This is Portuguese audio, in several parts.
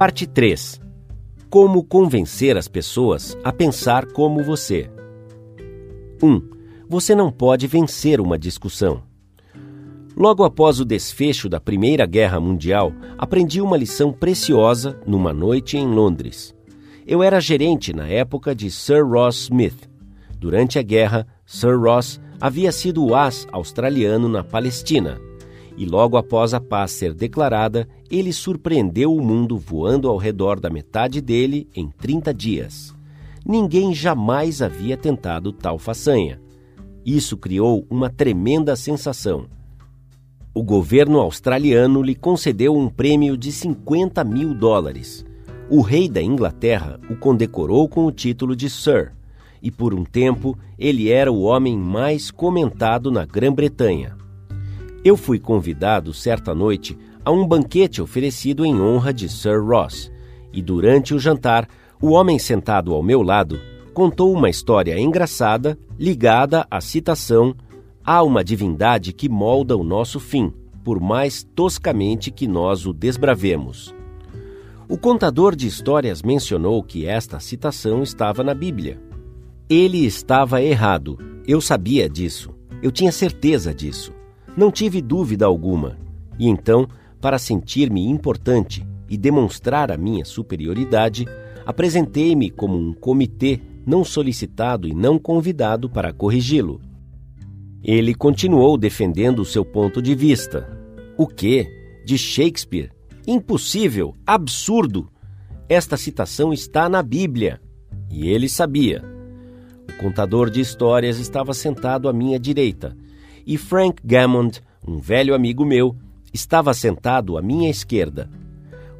Parte 3 Como convencer as pessoas a pensar como você. 1. Você não pode vencer uma discussão. Logo após o desfecho da Primeira Guerra Mundial, aprendi uma lição preciosa numa noite em Londres. Eu era gerente na época de Sir Ross Smith. Durante a guerra, Sir Ross havia sido o as australiano na Palestina. E logo após a paz ser declarada, ele surpreendeu o mundo voando ao redor da metade dele em 30 dias. Ninguém jamais havia tentado tal façanha. Isso criou uma tremenda sensação. O governo australiano lhe concedeu um prêmio de 50 mil dólares. O rei da Inglaterra o condecorou com o título de Sir, e por um tempo ele era o homem mais comentado na Grã-Bretanha. Eu fui convidado certa noite a um banquete oferecido em honra de Sir Ross, e durante o jantar, o homem sentado ao meu lado contou uma história engraçada ligada à citação Há uma divindade que molda o nosso fim, por mais toscamente que nós o desbravemos. O contador de histórias mencionou que esta citação estava na Bíblia. Ele estava errado. Eu sabia disso. Eu tinha certeza disso. Não tive dúvida alguma. E então, para sentir-me importante e demonstrar a minha superioridade, apresentei-me como um comitê não solicitado e não convidado para corrigi-lo. Ele continuou defendendo o seu ponto de vista. O que? De Shakespeare? Impossível! Absurdo! Esta citação está na Bíblia. E ele sabia. O contador de histórias estava sentado à minha direita e Frank Gammond, um velho amigo meu, estava sentado à minha esquerda.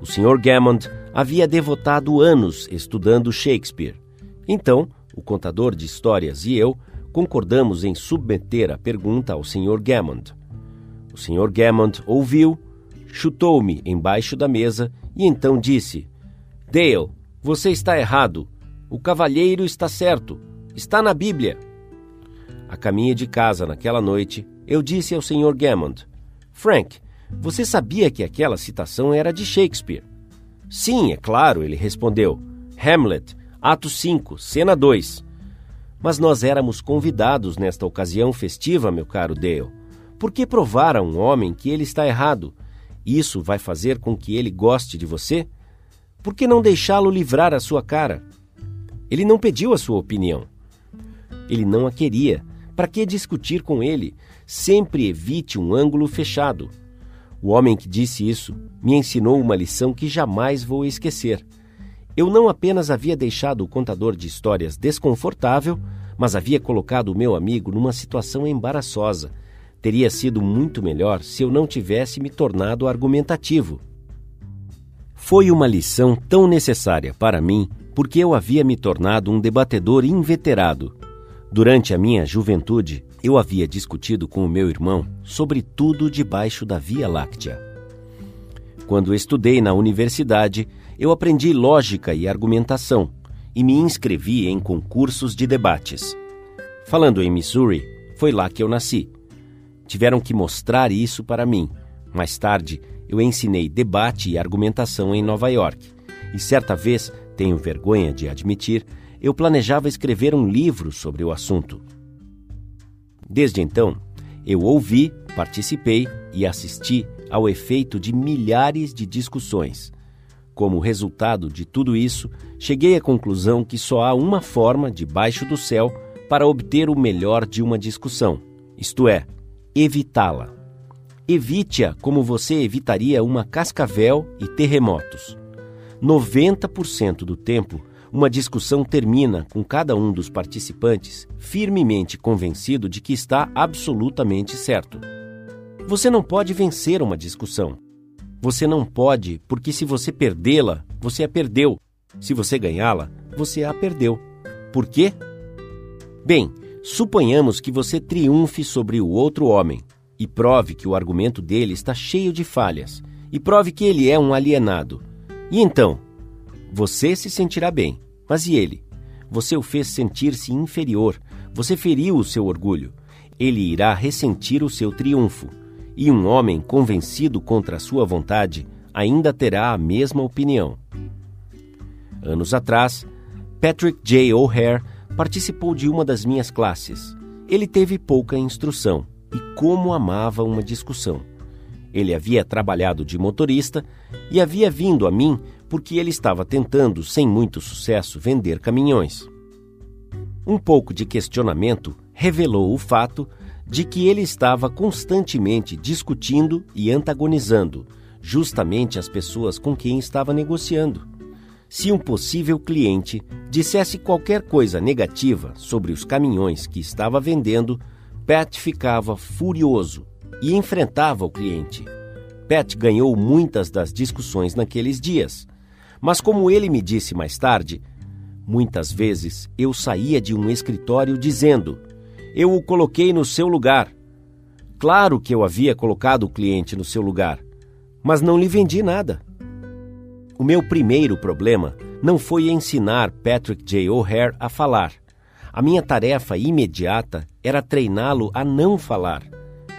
O Sr. Gammond havia devotado anos estudando Shakespeare. Então, o contador de histórias e eu concordamos em submeter a pergunta ao Sr. Gammond. O Sr. Gammond ouviu, chutou-me embaixo da mesa e então disse: Dale, você está errado. O cavalheiro está certo. Está na Bíblia. A caminho de casa naquela noite, eu disse ao Sr. Gammond: Frank, você sabia que aquela citação era de Shakespeare? Sim, é claro, ele respondeu. Hamlet, ato 5, cena 2. Mas nós éramos convidados nesta ocasião festiva, meu caro Dale. Por que provar a um homem que ele está errado? Isso vai fazer com que ele goste de você? Por que não deixá-lo livrar a sua cara? Ele não pediu a sua opinião. Ele não a queria. Para que discutir com ele? Sempre evite um ângulo fechado. O homem que disse isso me ensinou uma lição que jamais vou esquecer. Eu não apenas havia deixado o contador de histórias desconfortável, mas havia colocado o meu amigo numa situação embaraçosa. Teria sido muito melhor se eu não tivesse me tornado argumentativo. Foi uma lição tão necessária para mim porque eu havia me tornado um debatedor inveterado. Durante a minha juventude, eu havia discutido com o meu irmão sobre tudo debaixo da Via Láctea. Quando estudei na universidade, eu aprendi lógica e argumentação e me inscrevi em concursos de debates. Falando em Missouri, foi lá que eu nasci. Tiveram que mostrar isso para mim. Mais tarde, eu ensinei debate e argumentação em Nova York. E certa vez, tenho vergonha de admitir, eu planejava escrever um livro sobre o assunto. Desde então, eu ouvi, participei e assisti ao efeito de milhares de discussões como resultado de tudo isso, cheguei à conclusão que só há uma forma, debaixo do céu, para obter o melhor de uma discussão, isto é, evitá-la. Evite-a como você evitaria uma cascavel e terremotos. 90% do tempo, uma discussão termina com cada um dos participantes firmemente convencido de que está absolutamente certo. Você não pode vencer uma discussão você não pode, porque se você perdê-la, você a perdeu. Se você ganhá-la, você a perdeu. Por quê? Bem, suponhamos que você triunfe sobre o outro homem e prove que o argumento dele está cheio de falhas e prove que ele é um alienado. E então? Você se sentirá bem, mas e ele? Você o fez sentir-se inferior, você feriu o seu orgulho. Ele irá ressentir o seu triunfo e um homem convencido contra a sua vontade ainda terá a mesma opinião. Anos atrás, Patrick J. O'Hare participou de uma das minhas classes. Ele teve pouca instrução e como amava uma discussão. Ele havia trabalhado de motorista e havia vindo a mim porque ele estava tentando, sem muito sucesso, vender caminhões. Um pouco de questionamento revelou o fato de que ele estava constantemente discutindo e antagonizando justamente as pessoas com quem estava negociando. Se um possível cliente dissesse qualquer coisa negativa sobre os caminhões que estava vendendo, Pat ficava furioso e enfrentava o cliente. Pat ganhou muitas das discussões naqueles dias, mas como ele me disse mais tarde, muitas vezes eu saía de um escritório dizendo: Eu o coloquei no seu lugar. Claro que eu havia colocado o cliente no seu lugar, mas não lhe vendi nada. O meu primeiro problema não foi ensinar Patrick J. O'Hare a falar. A minha tarefa imediata era treiná-lo a não falar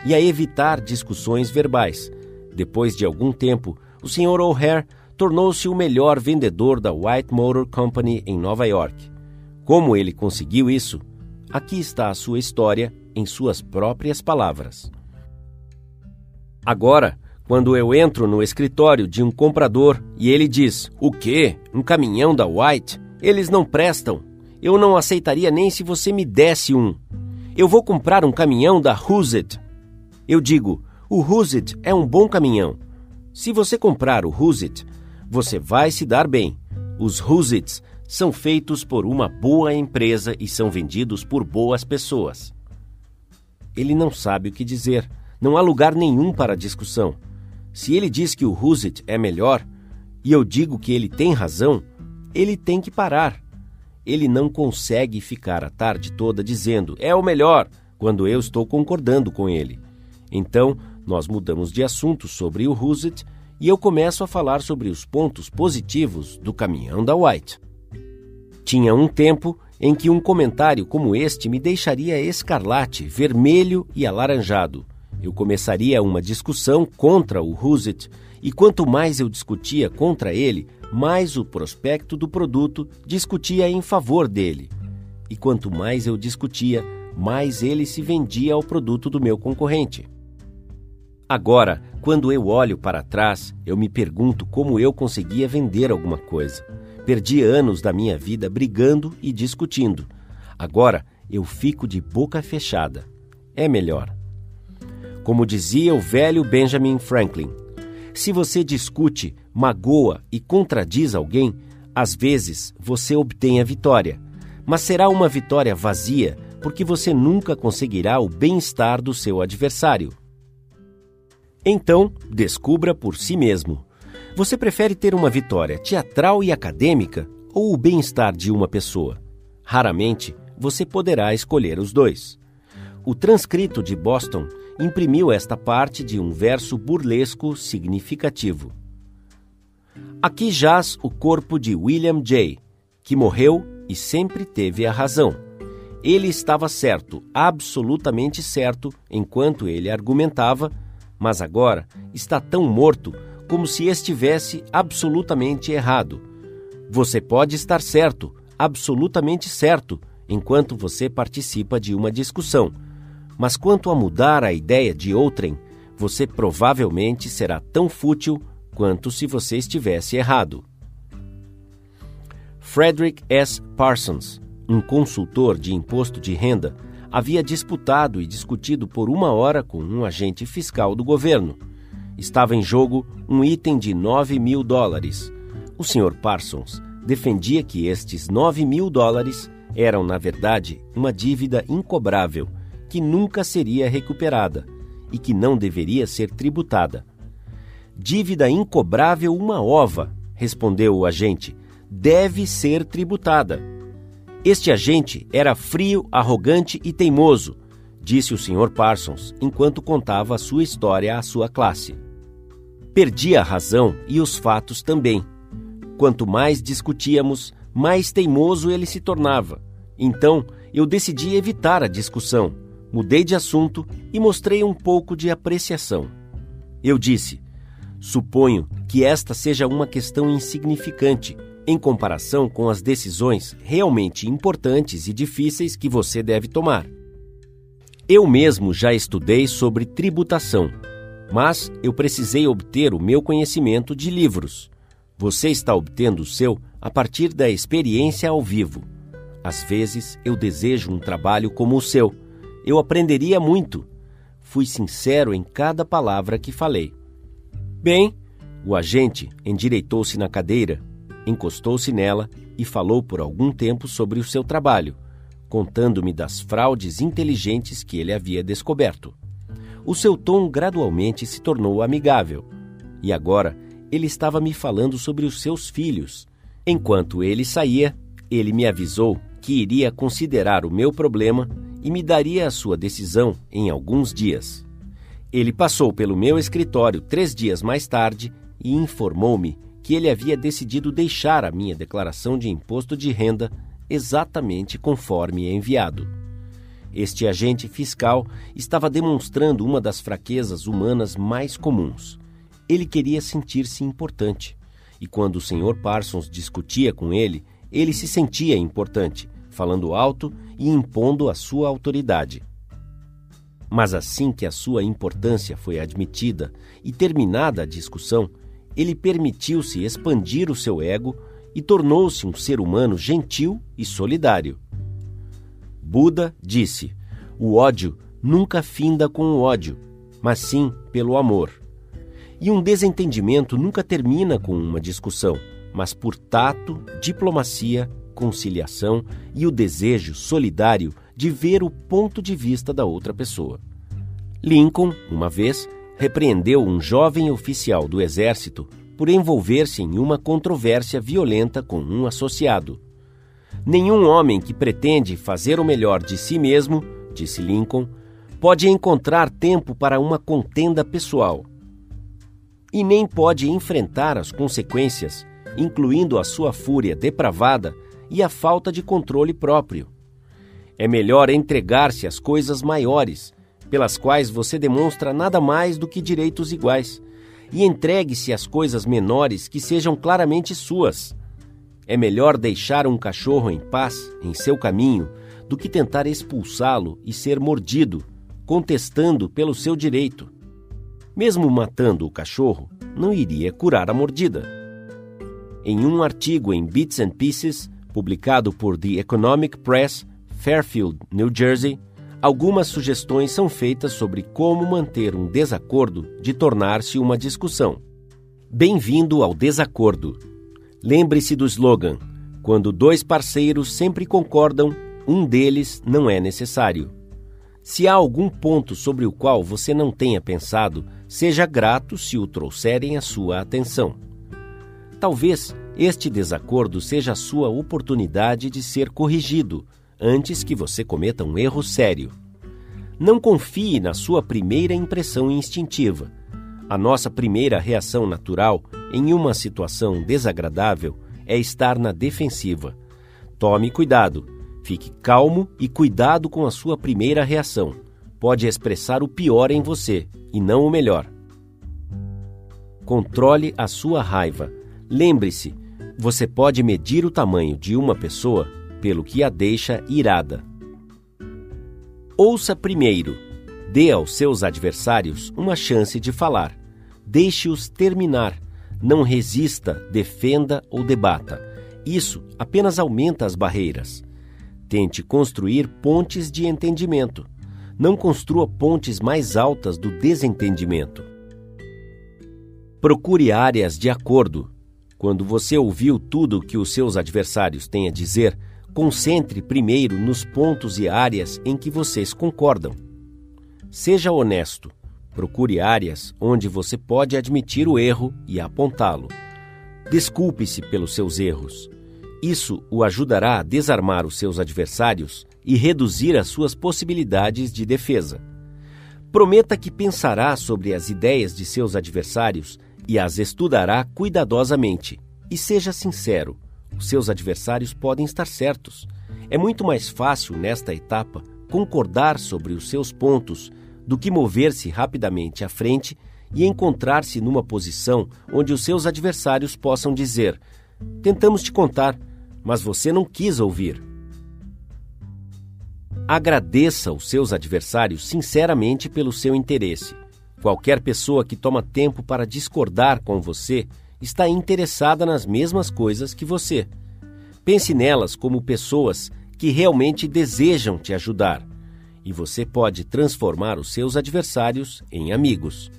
e a evitar discussões verbais. Depois de algum tempo, o Sr. O'Hare tornou-se o melhor vendedor da White Motor Company em Nova York. Como ele conseguiu isso? Aqui está a sua história em suas próprias palavras. Agora, quando eu entro no escritório de um comprador e ele diz: O quê? Um caminhão da White? Eles não prestam. Eu não aceitaria nem se você me desse um. Eu vou comprar um caminhão da Huzit. Eu digo: O Huzit é um bom caminhão. Se você comprar o Huzit, você vai se dar bem. Os Huzits são feitos por uma boa empresa e são vendidos por boas pessoas. Ele não sabe o que dizer. Não há lugar nenhum para discussão. Se ele diz que o Husit é melhor e eu digo que ele tem razão, ele tem que parar. Ele não consegue ficar a tarde toda dizendo é o melhor quando eu estou concordando com ele. Então, nós mudamos de assunto sobre o Husit e eu começo a falar sobre os pontos positivos do caminhão da White. Tinha um tempo em que um comentário como este me deixaria escarlate, vermelho e alaranjado. Eu começaria uma discussão contra o Husit, e quanto mais eu discutia contra ele, mais o prospecto do produto discutia em favor dele. E quanto mais eu discutia, mais ele se vendia ao produto do meu concorrente. Agora, quando eu olho para trás, eu me pergunto como eu conseguia vender alguma coisa. Perdi anos da minha vida brigando e discutindo. Agora eu fico de boca fechada. É melhor. Como dizia o velho Benjamin Franklin, se você discute, magoa e contradiz alguém, às vezes você obtém a vitória, mas será uma vitória vazia porque você nunca conseguirá o bem-estar do seu adversário. Então, descubra por si mesmo. Você prefere ter uma vitória teatral e acadêmica ou o bem-estar de uma pessoa? Raramente você poderá escolher os dois. O transcrito de Boston imprimiu esta parte de um verso burlesco significativo. Aqui jaz o corpo de William J., que morreu e sempre teve a razão. Ele estava certo, absolutamente certo, enquanto ele argumentava, mas agora está tão morto como se estivesse absolutamente errado. Você pode estar certo, absolutamente certo, enquanto você participa de uma discussão mas quanto a mudar a ideia de outrem, você provavelmente será tão fútil quanto se você estivesse errado. Frederick S. Parsons, um consultor de imposto de renda, havia disputado e discutido por uma hora com um agente fiscal do governo. Estava em jogo um item de 9 mil dólares. O Sr. Parsons defendia que estes 9 mil dólares eram, na verdade, uma dívida incobrável que nunca seria recuperada e que não deveria ser tributada. Dívida incobrável uma ova, respondeu o agente, deve ser tributada. Este agente era frio, arrogante e teimoso, disse o Sr. Parsons enquanto contava sua história à sua classe. Perdia a razão e os fatos também. Quanto mais discutíamos, mais teimoso ele se tornava. Então, eu decidi evitar a discussão Mudei de assunto e mostrei um pouco de apreciação. Eu disse: Suponho que esta seja uma questão insignificante em comparação com as decisões realmente importantes e difíceis que você deve tomar. Eu mesmo já estudei sobre tributação, mas eu precisei obter o meu conhecimento de livros. Você está obtendo o seu a partir da experiência ao vivo. Às vezes eu desejo um trabalho como o seu. Eu aprenderia muito. Fui sincero em cada palavra que falei. Bem, o agente endireitou-se na cadeira, encostou-se nela e falou por algum tempo sobre o seu trabalho contando-me das fraudes inteligentes que ele havia descoberto. O seu tom gradualmente se tornou amigável, e agora ele estava me falando sobre os seus filhos. Enquanto ele saía, ele me avisou que iria considerar o meu problema e me daria a sua decisão em alguns dias. Ele passou pelo meu escritório três dias mais tarde e informou-me que ele havia decidido deixar a minha declaração de imposto de renda exatamente conforme é enviado. Este agente fiscal estava demonstrando uma das fraquezas humanas mais comuns. Ele queria sentir-se importante. E quando o Sr. Parsons discutia com ele, ele se sentia importante, falando alto e impondo a sua autoridade. Mas assim que a sua importância foi admitida e terminada a discussão, ele permitiu-se expandir o seu ego e tornou-se um ser humano gentil e solidário. Buda disse: o ódio nunca finda com o ódio, mas sim pelo amor. E um desentendimento nunca termina com uma discussão, mas por tato, diplomacia, conciliação e o desejo solidário de ver o ponto de vista da outra pessoa. Lincoln, uma vez, repreendeu um jovem oficial do exército por envolver-se em uma controvérsia violenta com um associado. Nenhum homem que pretende fazer o melhor de si mesmo, disse Lincoln, pode encontrar tempo para uma contenda pessoal. E nem pode enfrentar as consequências, incluindo a sua fúria depravada e a falta de controle próprio. É melhor entregar-se às coisas maiores, pelas quais você demonstra nada mais do que direitos iguais e entregue-se às coisas menores que sejam claramente suas. É melhor deixar um cachorro em paz em seu caminho do que tentar expulsá-lo e ser mordido, contestando pelo seu direito. Mesmo matando o cachorro, não iria curar a mordida. Em um artigo em Bits and Pieces, publicado por The Economic Press, Fairfield, New Jersey, algumas sugestões são feitas sobre como manter um desacordo de tornar-se uma discussão. Bem-vindo ao desacordo. Lembre-se do slogan: quando dois parceiros sempre concordam, um deles não é necessário. Se há algum ponto sobre o qual você não tenha pensado, seja grato se o trouxerem à sua atenção. Talvez este desacordo seja a sua oportunidade de ser corrigido antes que você cometa um erro sério. Não confie na sua primeira impressão instintiva. A nossa primeira reação natural em uma situação desagradável é estar na defensiva. Tome cuidado, fique calmo e cuidado com a sua primeira reação. Pode expressar o pior em você e não o melhor. Controle a sua raiva. Lembre-se, você pode medir o tamanho de uma pessoa pelo que a deixa irada. Ouça primeiro. Dê aos seus adversários uma chance de falar. Deixe-os terminar. Não resista, defenda ou debata. Isso apenas aumenta as barreiras. Tente construir pontes de entendimento. Não construa pontes mais altas do desentendimento. Procure áreas de acordo. Quando você ouviu tudo o que os seus adversários têm a dizer, Concentre primeiro nos pontos e áreas em que vocês concordam. Seja honesto. Procure áreas onde você pode admitir o erro e apontá-lo. Desculpe-se pelos seus erros. Isso o ajudará a desarmar os seus adversários e reduzir as suas possibilidades de defesa. Prometa que pensará sobre as ideias de seus adversários e as estudará cuidadosamente. E seja sincero os seus adversários podem estar certos. É muito mais fácil, nesta etapa, concordar sobre os seus pontos do que mover-se rapidamente à frente e encontrar-se numa posição onde os seus adversários possam dizer: Tentamos te contar, mas você não quis ouvir. Agradeça os seus adversários sinceramente pelo seu interesse. Qualquer pessoa que toma tempo para discordar com você está interessada nas mesmas coisas que você. Pense nelas como pessoas que realmente desejam te ajudar, e você pode transformar os seus adversários em amigos.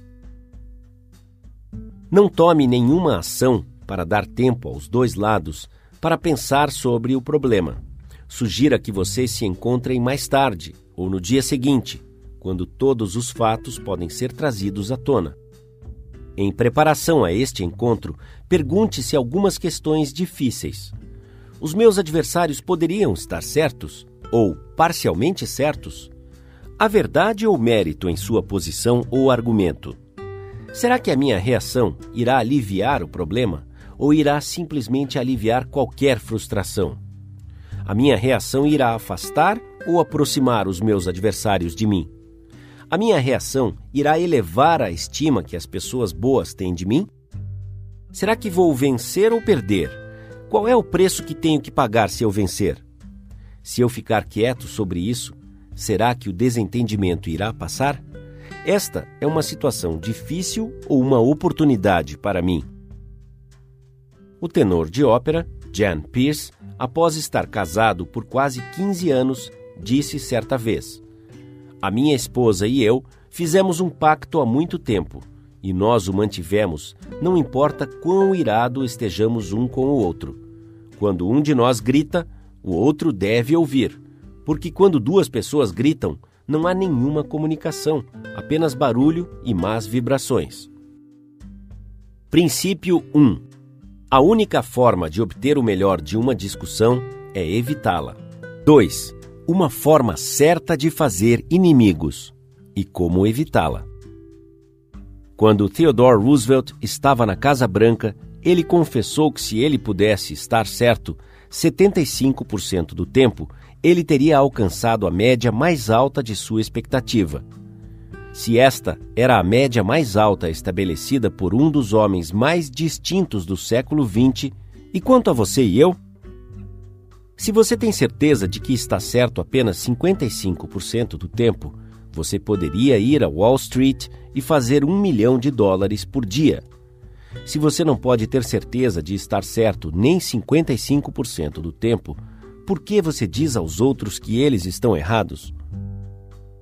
Não tome nenhuma ação para dar tempo aos dois lados para pensar sobre o problema. Sugira que vocês se encontrem mais tarde ou no dia seguinte, quando todos os fatos podem ser trazidos à tona. Em preparação a este encontro, pergunte-se algumas questões difíceis. Os meus adversários poderiam estar certos ou parcialmente certos? Há verdade ou mérito em sua posição ou argumento? Será que a minha reação irá aliviar o problema ou irá simplesmente aliviar qualquer frustração? A minha reação irá afastar ou aproximar os meus adversários de mim? A minha reação irá elevar a estima que as pessoas boas têm de mim? Será que vou vencer ou perder? Qual é o preço que tenho que pagar se eu vencer? Se eu ficar quieto sobre isso, será que o desentendimento irá passar? Esta é uma situação difícil ou uma oportunidade para mim? O tenor de ópera, Jan Pierce, após estar casado por quase 15 anos, disse certa vez: a minha esposa e eu fizemos um pacto há muito tempo e nós o mantivemos, não importa quão irado estejamos um com o outro. Quando um de nós grita, o outro deve ouvir, porque quando duas pessoas gritam, não há nenhuma comunicação, apenas barulho e más vibrações. Princípio 1. A única forma de obter o melhor de uma discussão é evitá-la. 2 uma forma certa de fazer inimigos e como evitá-la. Quando Theodore Roosevelt estava na Casa Branca, ele confessou que se ele pudesse estar certo 75% do tempo, ele teria alcançado a média mais alta de sua expectativa. Se esta era a média mais alta estabelecida por um dos homens mais distintos do século XX, e quanto a você e eu? Se você tem certeza de que está certo apenas 55% do tempo, você poderia ir a Wall Street e fazer um milhão de dólares por dia. Se você não pode ter certeza de estar certo nem 55% do tempo, por que você diz aos outros que eles estão errados?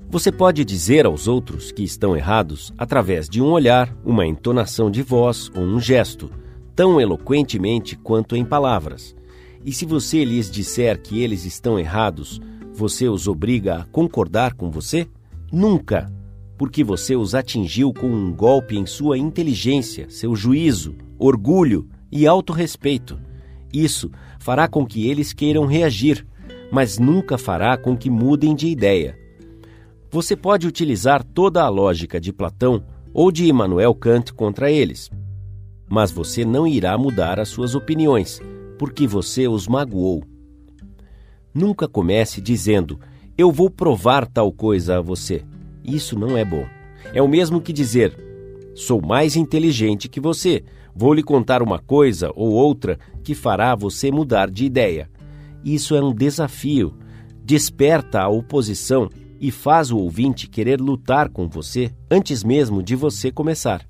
Você pode dizer aos outros que estão errados através de um olhar, uma entonação de voz ou um gesto, tão eloquentemente quanto em palavras. E se você lhes disser que eles estão errados, você os obriga a concordar com você? Nunca! Porque você os atingiu com um golpe em sua inteligência, seu juízo, orgulho e autorrespeito. Isso fará com que eles queiram reagir, mas nunca fará com que mudem de ideia. Você pode utilizar toda a lógica de Platão ou de Immanuel Kant contra eles, mas você não irá mudar as suas opiniões, porque você os magoou. Nunca comece dizendo: Eu vou provar tal coisa a você. Isso não é bom. É o mesmo que dizer: Sou mais inteligente que você. Vou lhe contar uma coisa ou outra que fará você mudar de ideia. Isso é um desafio. Desperta a oposição e faz o ouvinte querer lutar com você antes mesmo de você começar.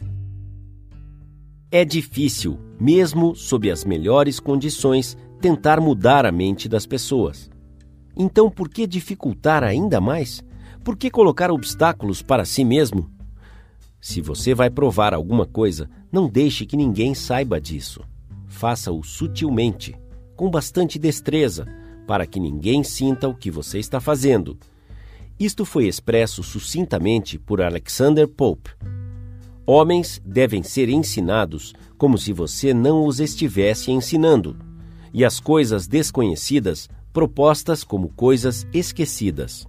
É difícil, mesmo sob as melhores condições, tentar mudar a mente das pessoas. Então, por que dificultar ainda mais? Por que colocar obstáculos para si mesmo? Se você vai provar alguma coisa, não deixe que ninguém saiba disso. Faça-o sutilmente, com bastante destreza, para que ninguém sinta o que você está fazendo. Isto foi expresso sucintamente por Alexander Pope, Homens devem ser ensinados como se você não os estivesse ensinando, e as coisas desconhecidas propostas como coisas esquecidas.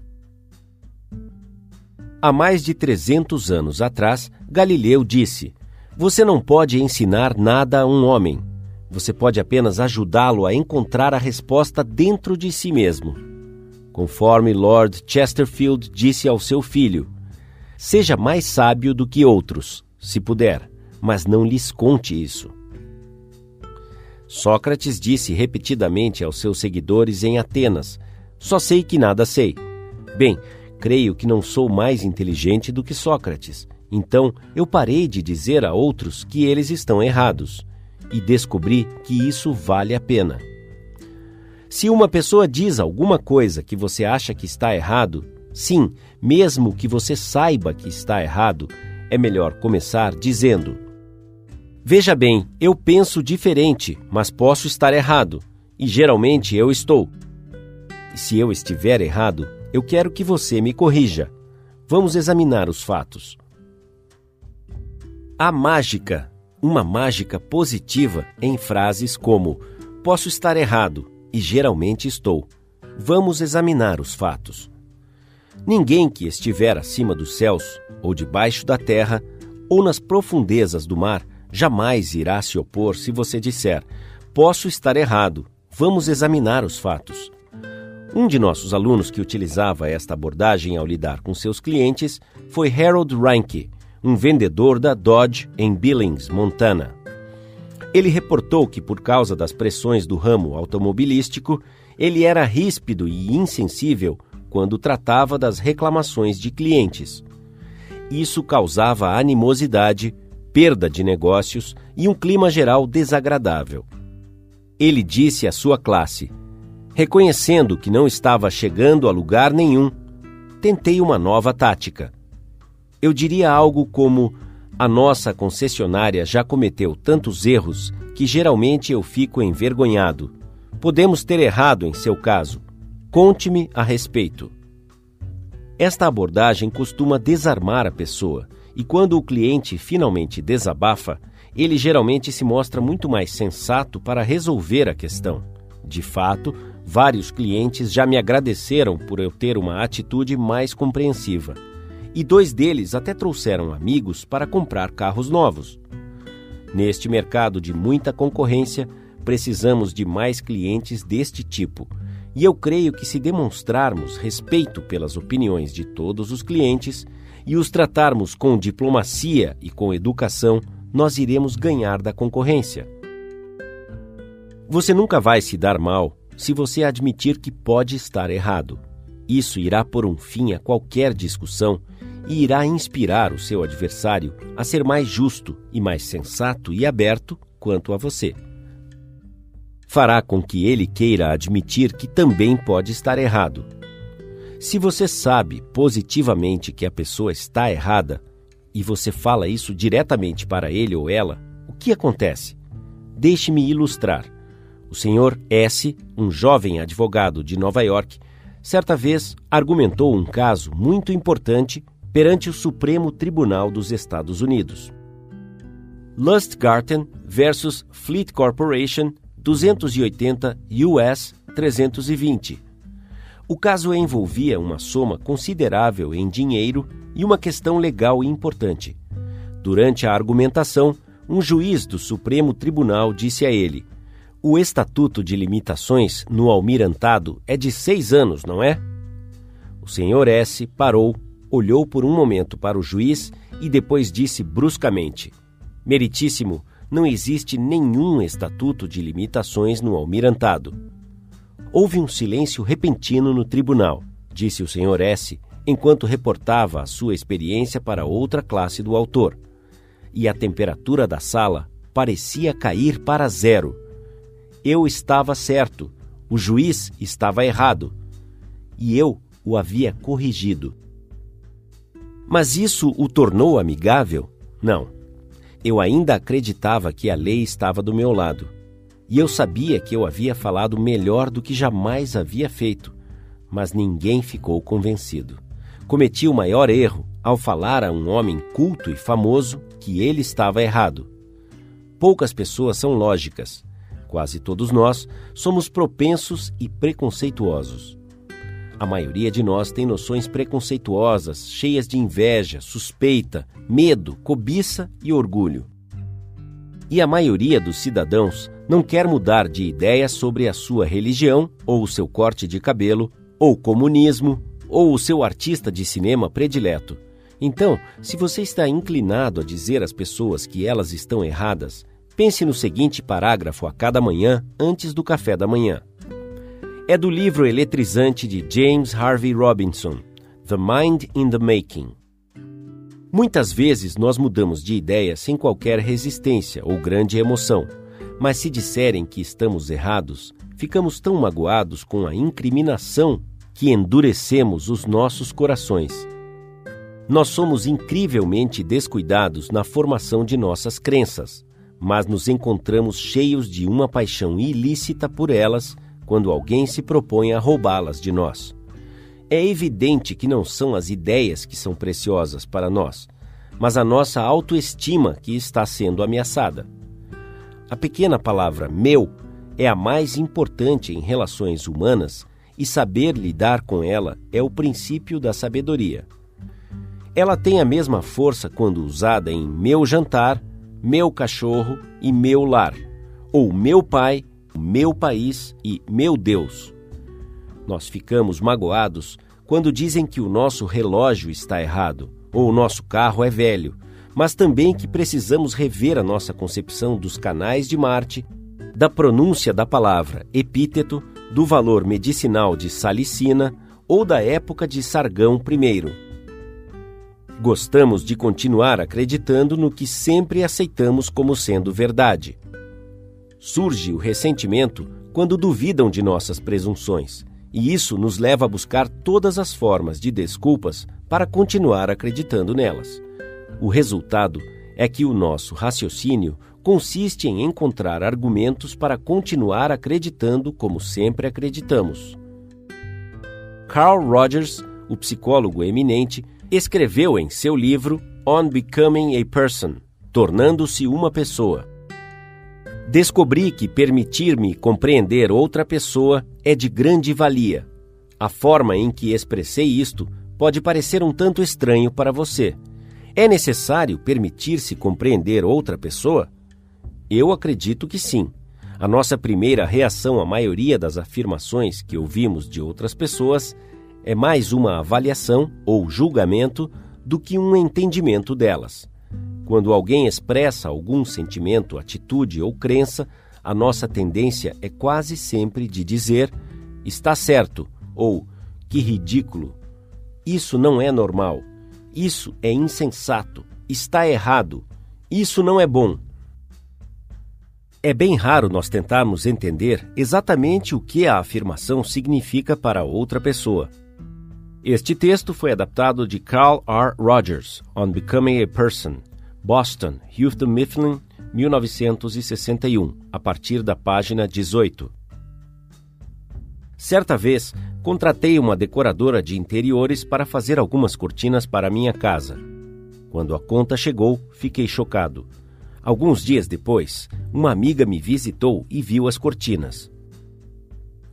Há mais de 300 anos atrás, Galileu disse: Você não pode ensinar nada a um homem. Você pode apenas ajudá-lo a encontrar a resposta dentro de si mesmo. Conforme Lord Chesterfield disse ao seu filho: Seja mais sábio do que outros se puder, mas não lhes conte isso. Sócrates disse repetidamente aos seus seguidores em Atenas: Só sei que nada sei. Bem, creio que não sou mais inteligente do que Sócrates. Então eu parei de dizer a outros que eles estão errados e descobri que isso vale a pena. Se uma pessoa diz alguma coisa que você acha que está errado, sim, mesmo que você saiba que está errado, é melhor começar dizendo: Veja bem, eu penso diferente, mas posso estar errado, e geralmente eu estou. E se eu estiver errado, eu quero que você me corrija. Vamos examinar os fatos. A mágica, uma mágica positiva em frases como posso estar errado e geralmente estou. Vamos examinar os fatos. Ninguém que estiver acima dos céus, ou debaixo da terra, ou nas profundezas do mar, jamais irá se opor se você disser: Posso estar errado, vamos examinar os fatos. Um de nossos alunos que utilizava esta abordagem ao lidar com seus clientes foi Harold Reinke, um vendedor da Dodge em Billings, Montana. Ele reportou que, por causa das pressões do ramo automobilístico, ele era ríspido e insensível quando tratava das reclamações de clientes. Isso causava animosidade, perda de negócios e um clima geral desagradável. Ele disse à sua classe: reconhecendo que não estava chegando a lugar nenhum, tentei uma nova tática. Eu diria algo como: a nossa concessionária já cometeu tantos erros que geralmente eu fico envergonhado. Podemos ter errado em seu caso. Conte-me a respeito. Esta abordagem costuma desarmar a pessoa e quando o cliente finalmente desabafa, ele geralmente se mostra muito mais sensato para resolver a questão. De fato, vários clientes já me agradeceram por eu ter uma atitude mais compreensiva. E dois deles até trouxeram amigos para comprar carros novos. Neste mercado de muita concorrência, precisamos de mais clientes deste tipo. E eu creio que se demonstrarmos respeito pelas opiniões de todos os clientes, e os tratarmos com diplomacia e com educação, nós iremos ganhar da concorrência. Você nunca vai se dar mal se você admitir que pode estar errado. Isso irá pôr um fim a qualquer discussão e irá inspirar o seu adversário a ser mais justo e mais sensato e aberto quanto a você. Fará com que ele queira admitir que também pode estar errado se você sabe positivamente que a pessoa está errada e você fala isso diretamente para ele ou ela, o que acontece? Deixe-me ilustrar. O senhor S., um jovem advogado de Nova York, certa vez argumentou um caso muito importante perante o Supremo Tribunal dos Estados Unidos. Lustgarten versus Fleet Corporation 280 US 320 o caso envolvia uma soma considerável em dinheiro e uma questão legal importante. Durante a argumentação, um juiz do Supremo Tribunal disse a ele: O estatuto de limitações no almirantado é de seis anos, não é? O senhor S. parou, olhou por um momento para o juiz e depois disse bruscamente: Meritíssimo, não existe nenhum estatuto de limitações no almirantado. Houve um silêncio repentino no tribunal, disse o Sr. S., enquanto reportava a sua experiência para outra classe do autor. E a temperatura da sala parecia cair para zero. Eu estava certo, o juiz estava errado. E eu o havia corrigido. Mas isso o tornou amigável? Não. Eu ainda acreditava que a lei estava do meu lado e eu sabia que eu havia falado melhor do que jamais havia feito, mas ninguém ficou convencido. Cometi o maior erro ao falar a um homem culto e famoso que ele estava errado. Poucas pessoas são lógicas. Quase todos nós somos propensos e preconceituosos. A maioria de nós tem noções preconceituosas, cheias de inveja, suspeita, medo, cobiça e orgulho. E a maioria dos cidadãos não quer mudar de ideia sobre a sua religião, ou o seu corte de cabelo, ou comunismo, ou o seu artista de cinema predileto. Então, se você está inclinado a dizer às pessoas que elas estão erradas, Pense no seguinte parágrafo a cada manhã antes do café da manhã. É do livro eletrizante de James Harvey Robinson, The Mind in the Making. Muitas vezes nós mudamos de ideia sem qualquer resistência ou grande emoção, mas se disserem que estamos errados, ficamos tão magoados com a incriminação que endurecemos os nossos corações. Nós somos incrivelmente descuidados na formação de nossas crenças, mas nos encontramos cheios de uma paixão ilícita por elas quando alguém se propõe a roubá-las de nós. É evidente que não são as ideias que são preciosas para nós, mas a nossa autoestima que está sendo ameaçada. A pequena palavra meu é a mais importante em relações humanas e saber lidar com ela é o princípio da sabedoria. Ela tem a mesma força quando usada em meu jantar, meu cachorro e meu lar, ou meu pai, meu país e meu Deus. Nós ficamos magoados quando dizem que o nosso relógio está errado ou o nosso carro é velho, mas também que precisamos rever a nossa concepção dos canais de Marte, da pronúncia da palavra epíteto, do valor medicinal de salicina ou da época de Sargão I. Gostamos de continuar acreditando no que sempre aceitamos como sendo verdade. Surge o ressentimento quando duvidam de nossas presunções, e isso nos leva a buscar todas as formas de desculpas para continuar acreditando nelas. O resultado é que o nosso raciocínio consiste em encontrar argumentos para continuar acreditando como sempre acreditamos. Carl Rogers, o psicólogo eminente, escreveu em seu livro On Becoming a Person Tornando-se uma Pessoa. Descobri que permitir-me compreender outra pessoa é de grande valia. A forma em que expressei isto pode parecer um tanto estranho para você. É necessário permitir-se compreender outra pessoa? Eu acredito que sim. A nossa primeira reação à maioria das afirmações que ouvimos de outras pessoas é mais uma avaliação ou julgamento do que um entendimento delas. Quando alguém expressa algum sentimento, atitude ou crença, a nossa tendência é quase sempre de dizer está certo ou que ridículo. Isso não é normal. Isso é insensato. Está errado. Isso não é bom. É bem raro nós tentarmos entender exatamente o que a afirmação significa para outra pessoa. Este texto foi adaptado de Carl R. Rogers, On Becoming a Person, Boston, Houghton Mifflin, 1961, a partir da página 18. Certa vez, contratei uma decoradora de interiores para fazer algumas cortinas para minha casa. Quando a conta chegou, fiquei chocado. Alguns dias depois, uma amiga me visitou e viu as cortinas.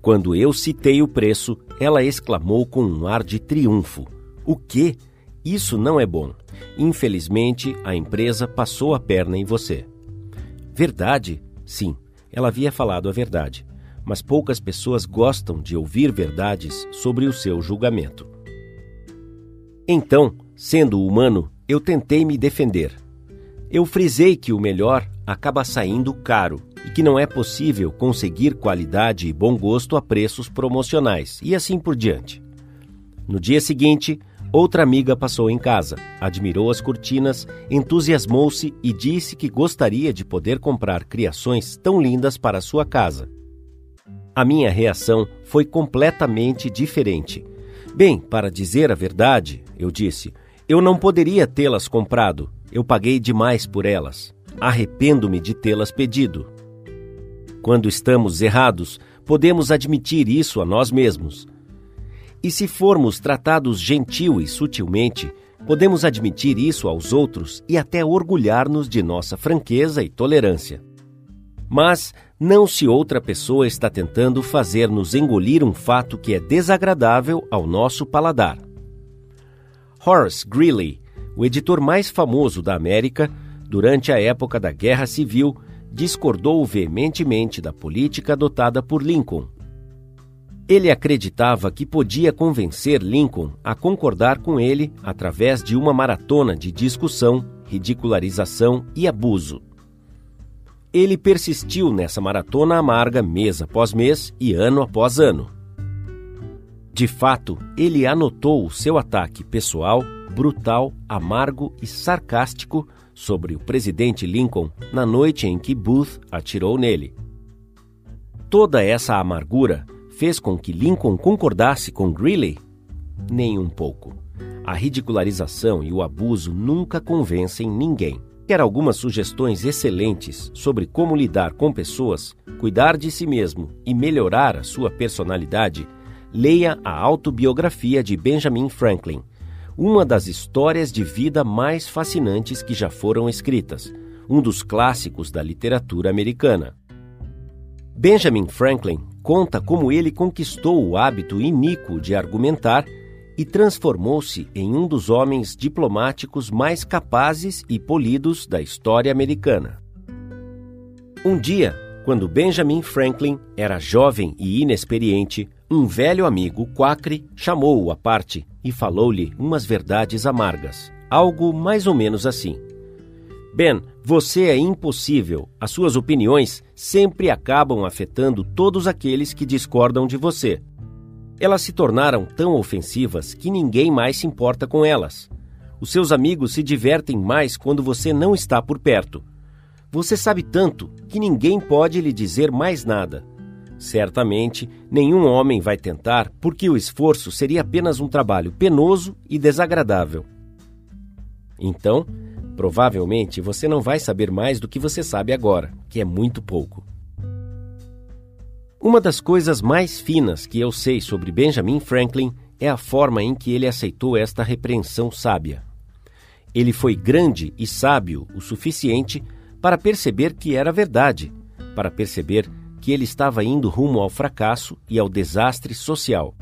Quando eu citei o preço, ela exclamou com um ar de triunfo: O quê? Isso não é bom. Infelizmente, a empresa passou a perna em você. Verdade? Sim, ela havia falado a verdade. Mas poucas pessoas gostam de ouvir verdades sobre o seu julgamento. Então, sendo humano, eu tentei me defender. Eu frisei que o melhor acaba saindo caro e que não é possível conseguir qualidade e bom gosto a preços promocionais, e assim por diante. No dia seguinte, outra amiga passou em casa, admirou as cortinas, entusiasmou-se e disse que gostaria de poder comprar criações tão lindas para sua casa. A minha reação foi completamente diferente. Bem, para dizer a verdade, eu disse, eu não poderia tê-las comprado, eu paguei demais por elas. Arrependo-me de tê-las pedido. Quando estamos errados, podemos admitir isso a nós mesmos. E se formos tratados gentil e sutilmente, podemos admitir isso aos outros e até orgulhar-nos de nossa franqueza e tolerância. Mas não se outra pessoa está tentando fazer-nos engolir um fato que é desagradável ao nosso paladar. Horace Greeley, o editor mais famoso da América, durante a época da Guerra Civil, discordou veementemente da política adotada por Lincoln. Ele acreditava que podia convencer Lincoln a concordar com ele através de uma maratona de discussão, ridicularização e abuso. Ele persistiu nessa maratona amarga mês após mês e ano após ano. De fato, ele anotou o seu ataque pessoal, brutal, amargo e sarcástico sobre o presidente Lincoln na noite em que Booth atirou nele. Toda essa amargura fez com que Lincoln concordasse com Greeley? Nem um pouco. A ridicularização e o abuso nunca convencem ninguém. Quer algumas sugestões excelentes sobre como lidar com pessoas, cuidar de si mesmo e melhorar a sua personalidade? Leia a autobiografia de Benjamin Franklin, uma das histórias de vida mais fascinantes que já foram escritas, um dos clássicos da literatura americana. Benjamin Franklin conta como ele conquistou o hábito iníquo de argumentar e transformou-se em um dos homens diplomáticos mais capazes e polidos da história americana. Um dia, quando Benjamin Franklin era jovem e inexperiente, um velho amigo, Quacre, chamou-o à parte e falou-lhe umas verdades amargas, algo mais ou menos assim. Ben, você é impossível. As suas opiniões sempre acabam afetando todos aqueles que discordam de você. Elas se tornaram tão ofensivas que ninguém mais se importa com elas. Os seus amigos se divertem mais quando você não está por perto. Você sabe tanto que ninguém pode lhe dizer mais nada. Certamente, nenhum homem vai tentar, porque o esforço seria apenas um trabalho penoso e desagradável. Então, Provavelmente você não vai saber mais do que você sabe agora, que é muito pouco. Uma das coisas mais finas que eu sei sobre Benjamin Franklin é a forma em que ele aceitou esta repreensão sábia. Ele foi grande e sábio o suficiente para perceber que era verdade, para perceber que ele estava indo rumo ao fracasso e ao desastre social.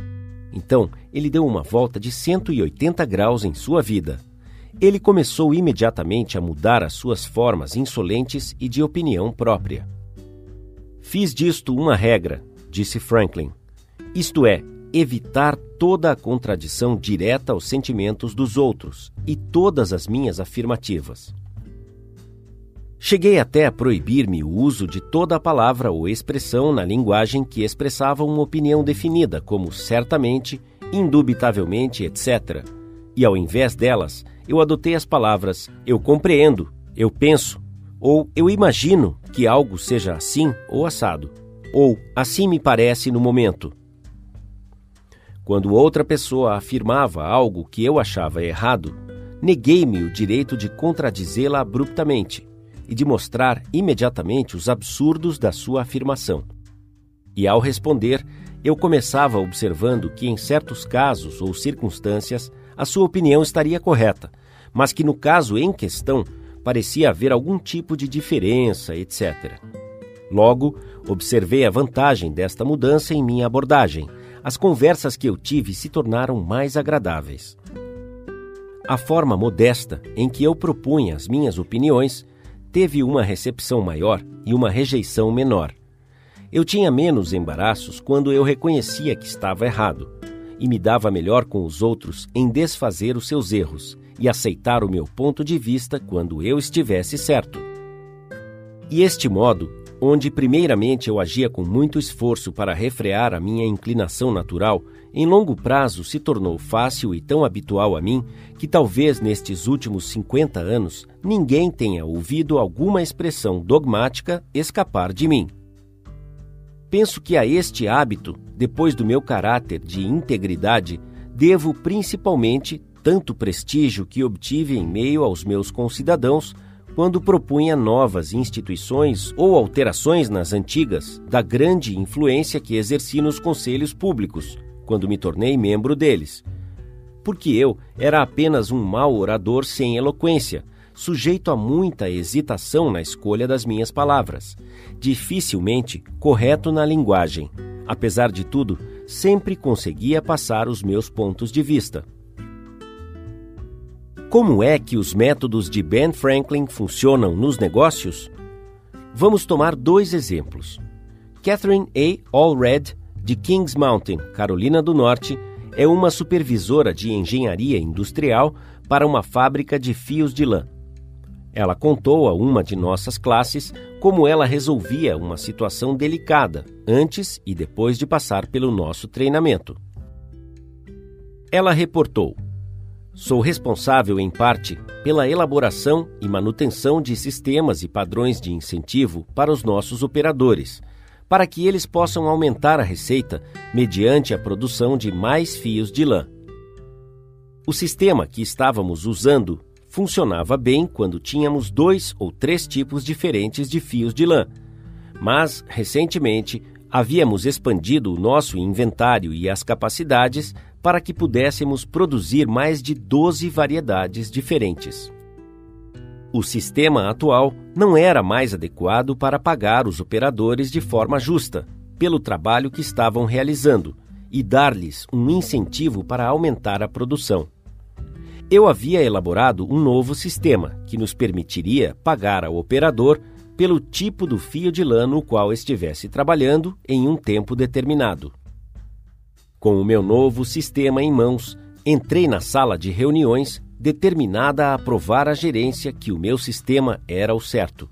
Então, ele deu uma volta de 180 graus em sua vida ele começou imediatamente a mudar as suas formas insolentes e de opinião própria. Fiz disto uma regra, disse Franklin. Isto é, evitar toda a contradição direta aos sentimentos dos outros e todas as minhas afirmativas. Cheguei até a proibir-me o uso de toda a palavra ou expressão na linguagem que expressava uma opinião definida, como certamente, indubitavelmente, etc. E ao invés delas, eu adotei as palavras eu compreendo, eu penso, ou eu imagino que algo seja assim ou assado, ou assim me parece no momento. Quando outra pessoa afirmava algo que eu achava errado, neguei-me o direito de contradizê-la abruptamente e de mostrar imediatamente os absurdos da sua afirmação. E ao responder, eu começava observando que, em certos casos ou circunstâncias, a sua opinião estaria correta, mas que no caso em questão parecia haver algum tipo de diferença, etc. Logo, observei a vantagem desta mudança em minha abordagem. As conversas que eu tive se tornaram mais agradáveis. A forma modesta em que eu propunha as minhas opiniões teve uma recepção maior e uma rejeição menor. Eu tinha menos embaraços quando eu reconhecia que estava errado e me dava melhor com os outros em desfazer os seus erros e aceitar o meu ponto de vista quando eu estivesse certo. E este modo, onde primeiramente eu agia com muito esforço para refrear a minha inclinação natural, em longo prazo se tornou fácil e tão habitual a mim que talvez nestes últimos 50 anos ninguém tenha ouvido alguma expressão dogmática escapar de mim. Penso que a este hábito, depois do meu caráter de integridade, devo principalmente tanto prestígio que obtive em meio aos meus concidadãos quando propunha novas instituições ou alterações nas antigas, da grande influência que exerci nos conselhos públicos, quando me tornei membro deles. Porque eu era apenas um mau orador sem eloquência, sujeito a muita hesitação na escolha das minhas palavras, dificilmente correto na linguagem. Apesar de tudo, sempre conseguia passar os meus pontos de vista. Como é que os métodos de Ben Franklin funcionam nos negócios? Vamos tomar dois exemplos. Catherine A. Allred, de Kings Mountain, Carolina do Norte, é uma supervisora de engenharia industrial para uma fábrica de fios de lã. Ela contou a uma de nossas classes como ela resolvia uma situação delicada antes e depois de passar pelo nosso treinamento. Ela reportou: Sou responsável, em parte, pela elaboração e manutenção de sistemas e padrões de incentivo para os nossos operadores, para que eles possam aumentar a receita mediante a produção de mais fios de lã. O sistema que estávamos usando funcionava bem quando tínhamos dois ou três tipos diferentes de fios de lã, mas, recentemente, havíamos expandido o nosso inventário e as capacidades para que pudéssemos produzir mais de 12 variedades diferentes. O sistema atual não era mais adequado para pagar os operadores de forma justa pelo trabalho que estavam realizando e dar-lhes um incentivo para aumentar a produção. Eu havia elaborado um novo sistema que nos permitiria pagar ao operador pelo tipo do fio de lã no qual estivesse trabalhando em um tempo determinado. Com o meu novo sistema em mãos, entrei na sala de reuniões determinada a aprovar a gerência que o meu sistema era o certo.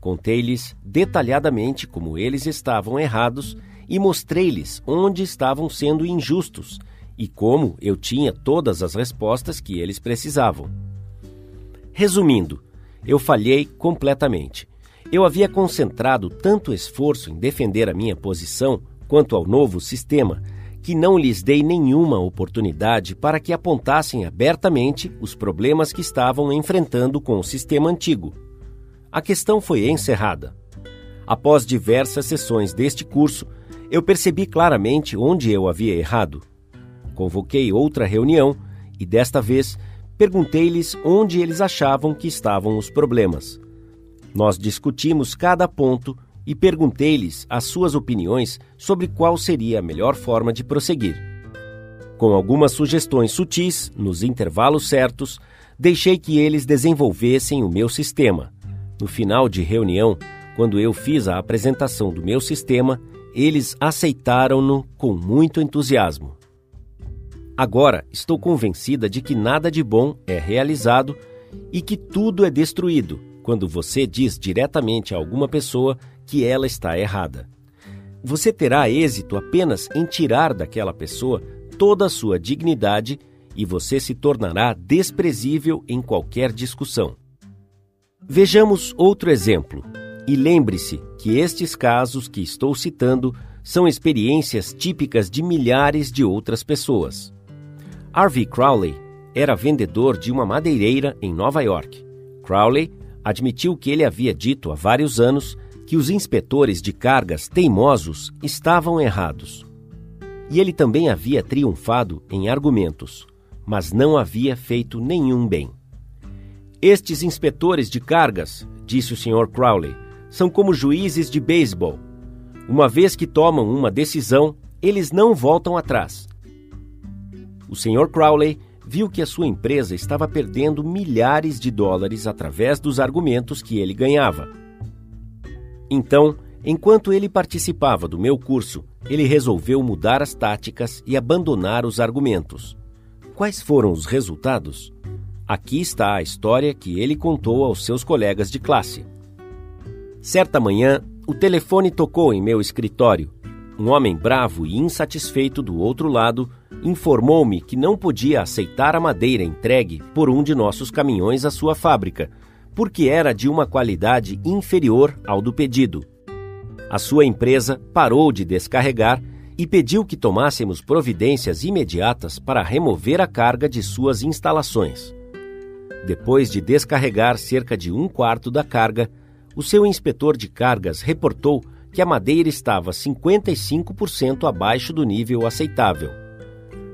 Contei-lhes detalhadamente como eles estavam errados e mostrei-lhes onde estavam sendo injustos e como eu tinha todas as respostas que eles precisavam. Resumindo, eu falhei completamente. Eu havia concentrado tanto esforço em defender a minha posição quanto ao novo sistema que não lhes dei nenhuma oportunidade para que apontassem abertamente os problemas que estavam enfrentando com o sistema antigo. A questão foi encerrada. Após diversas sessões deste curso, eu percebi claramente onde eu havia errado. Convoquei outra reunião e, desta vez, perguntei-lhes onde eles achavam que estavam os problemas. Nós discutimos cada ponto e perguntei-lhes as suas opiniões sobre qual seria a melhor forma de prosseguir. Com algumas sugestões sutis, nos intervalos certos, deixei que eles desenvolvessem o meu sistema. No final de reunião, quando eu fiz a apresentação do meu sistema, eles aceitaram-no com muito entusiasmo. Agora estou convencida de que nada de bom é realizado e que tudo é destruído quando você diz diretamente a alguma pessoa que ela está errada. Você terá êxito apenas em tirar daquela pessoa toda a sua dignidade e você se tornará desprezível em qualquer discussão. Vejamos outro exemplo. E lembre-se que estes casos que estou citando são experiências típicas de milhares de outras pessoas. Harvey Crowley era vendedor de uma madeireira em Nova York. Crowley admitiu que ele havia dito há vários anos que os inspetores de cargas teimosos estavam errados. E ele também havia triunfado em argumentos, mas não havia feito nenhum bem. Estes inspetores de cargas, disse o Sr. Crowley, são como juízes de beisebol. Uma vez que tomam uma decisão, eles não voltam atrás. O Sr. Crowley viu que a sua empresa estava perdendo milhares de dólares através dos argumentos que ele ganhava então, enquanto ele participava do meu curso, ele resolveu mudar as táticas e abandonar os argumentos. Quais foram os resultados? Aqui está a história que ele contou aos seus colegas de classe. Certa manhã, o telefone tocou em meu escritório. Um homem bravo e insatisfeito do outro lado informou-me que não podia aceitar a madeira entregue por um de nossos caminhões à sua fábrica porque era de uma qualidade inferior ao do pedido. A sua empresa parou de descarregar e pediu que tomássemos providências imediatas para remover a carga de suas instalações. Depois de descarregar cerca de um quarto da carga, o seu inspetor de cargas reportou que a madeira estava 55% abaixo do nível aceitável.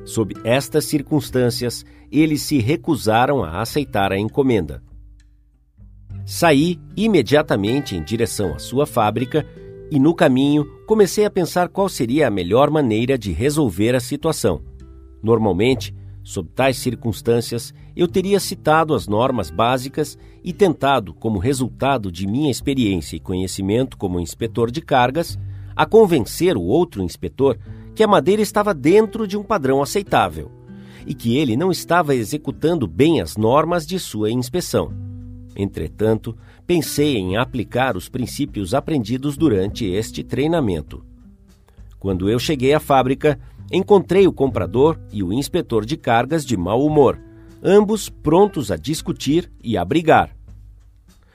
Sob estas circunstâncias, eles se recusaram a aceitar a encomenda. Saí imediatamente em direção à sua fábrica e, no caminho, comecei a pensar qual seria a melhor maneira de resolver a situação. Normalmente, sob tais circunstâncias, eu teria citado as normas básicas e tentado, como resultado de minha experiência e conhecimento como inspetor de cargas, a convencer o outro inspetor que a madeira estava dentro de um padrão aceitável e que ele não estava executando bem as normas de sua inspeção. Entretanto, pensei em aplicar os princípios aprendidos durante este treinamento. Quando eu cheguei à fábrica, encontrei o comprador e o inspetor de cargas de mau humor, ambos prontos a discutir e a brigar.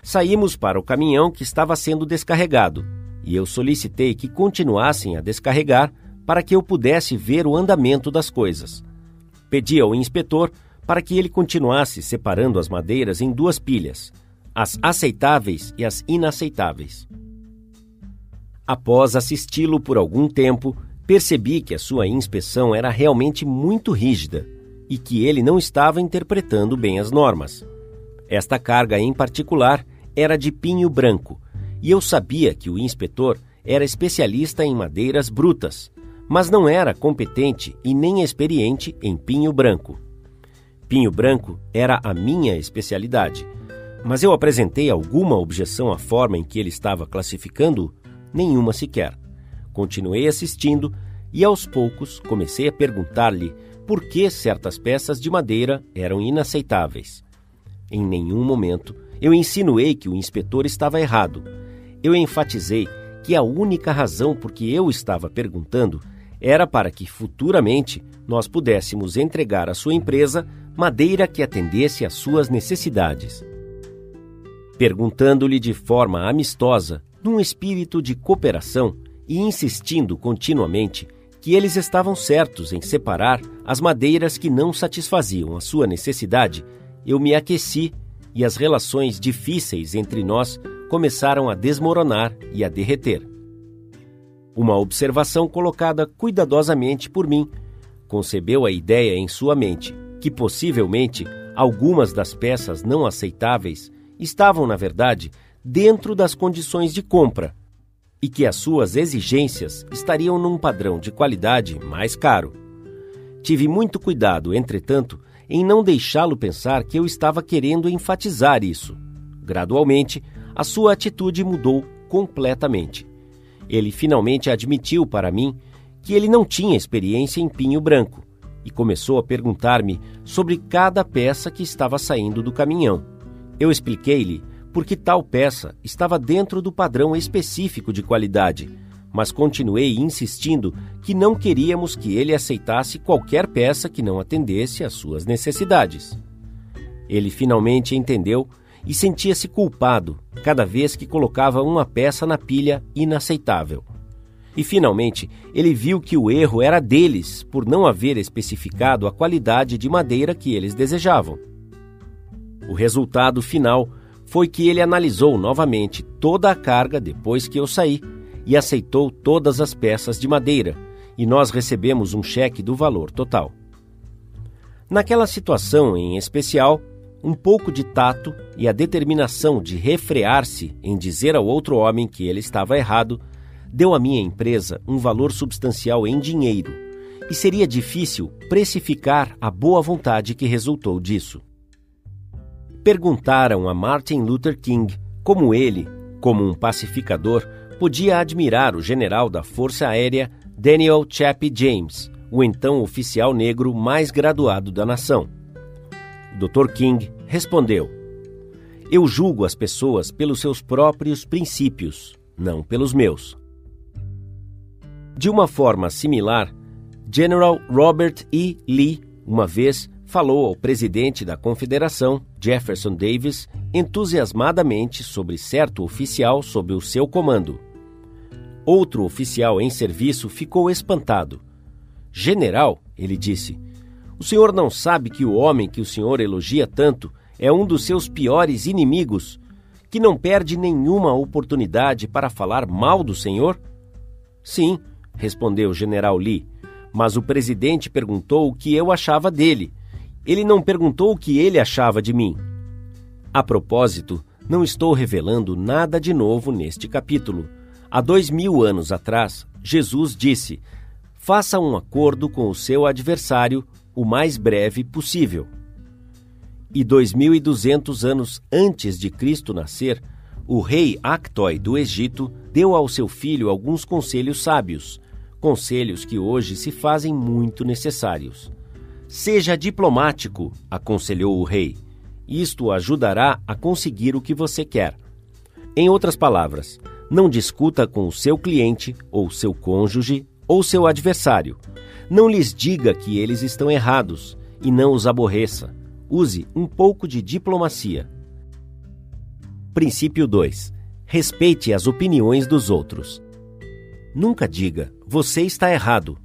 Saímos para o caminhão que estava sendo descarregado e eu solicitei que continuassem a descarregar para que eu pudesse ver o andamento das coisas. Pedi ao inspetor para que ele continuasse separando as madeiras em duas pilhas, as aceitáveis e as inaceitáveis. Após assisti-lo por algum tempo, percebi que a sua inspeção era realmente muito rígida e que ele não estava interpretando bem as normas. Esta carga em particular era de pinho branco, e eu sabia que o inspetor era especialista em madeiras brutas, mas não era competente e nem experiente em pinho branco. Pinho branco era a minha especialidade, mas eu apresentei alguma objeção à forma em que ele estava classificando? Nenhuma sequer. Continuei assistindo e aos poucos comecei a perguntar-lhe por que certas peças de madeira eram inaceitáveis. Em nenhum momento eu insinuei que o inspetor estava errado. Eu enfatizei que a única razão por que eu estava perguntando era para que futuramente nós pudéssemos entregar à sua empresa madeira que atendesse às suas necessidades. Perguntando-lhe de forma amistosa, num espírito de cooperação e insistindo continuamente que eles estavam certos em separar as madeiras que não satisfaziam a sua necessidade, eu me aqueci e as relações difíceis entre nós começaram a desmoronar e a derreter. Uma observação colocada cuidadosamente por mim concebeu a ideia em sua mente que possivelmente algumas das peças não aceitáveis estavam, na verdade, dentro das condições de compra e que as suas exigências estariam num padrão de qualidade mais caro. Tive muito cuidado, entretanto, em não deixá-lo pensar que eu estava querendo enfatizar isso. Gradualmente, a sua atitude mudou completamente. Ele finalmente admitiu para mim que ele não tinha experiência em pinho branco e começou a perguntar-me sobre cada peça que estava saindo do caminhão. Eu expliquei-lhe porque tal peça estava dentro do padrão específico de qualidade, mas continuei insistindo que não queríamos que ele aceitasse qualquer peça que não atendesse às suas necessidades. Ele finalmente entendeu e sentia-se culpado cada vez que colocava uma peça na pilha inaceitável. E finalmente, ele viu que o erro era deles por não haver especificado a qualidade de madeira que eles desejavam. O resultado final foi que ele analisou novamente toda a carga depois que eu saí e aceitou todas as peças de madeira, e nós recebemos um cheque do valor total. Naquela situação em especial, um pouco de tato e a determinação de refrear-se em dizer ao outro homem que ele estava errado deu à minha empresa um valor substancial em dinheiro, e seria difícil precificar a boa vontade que resultou disso perguntaram a Martin Luther King como ele, como um pacificador, podia admirar o general da Força Aérea Daniel Chappie James, o então oficial negro mais graduado da nação. O Dr. King respondeu: Eu julgo as pessoas pelos seus próprios princípios, não pelos meus. De uma forma similar, General Robert E. Lee, uma vez, falou ao presidente da confederação, Jefferson Davis, entusiasmadamente sobre certo oficial sob o seu comando. Outro oficial em serviço ficou espantado. General, ele disse, o senhor não sabe que o homem que o senhor elogia tanto é um dos seus piores inimigos, que não perde nenhuma oportunidade para falar mal do senhor? Sim, respondeu o general Lee, mas o presidente perguntou o que eu achava dele ele não perguntou o que ele achava de mim. A propósito, não estou revelando nada de novo neste capítulo. Há dois mil anos atrás, Jesus disse: faça um acordo com o seu adversário o mais breve possível. E dois mil e duzentos anos antes de Cristo nascer, o rei Actói do Egito deu ao seu filho alguns conselhos sábios, conselhos que hoje se fazem muito necessários. Seja diplomático, aconselhou o rei, Isto ajudará a conseguir o que você quer. Em outras palavras, não discuta com o seu cliente, ou seu cônjuge, ou seu adversário. Não lhes diga que eles estão errados e não os aborreça. Use um pouco de diplomacia. Princípio 2. Respeite as opiniões dos outros. Nunca diga, você está errado,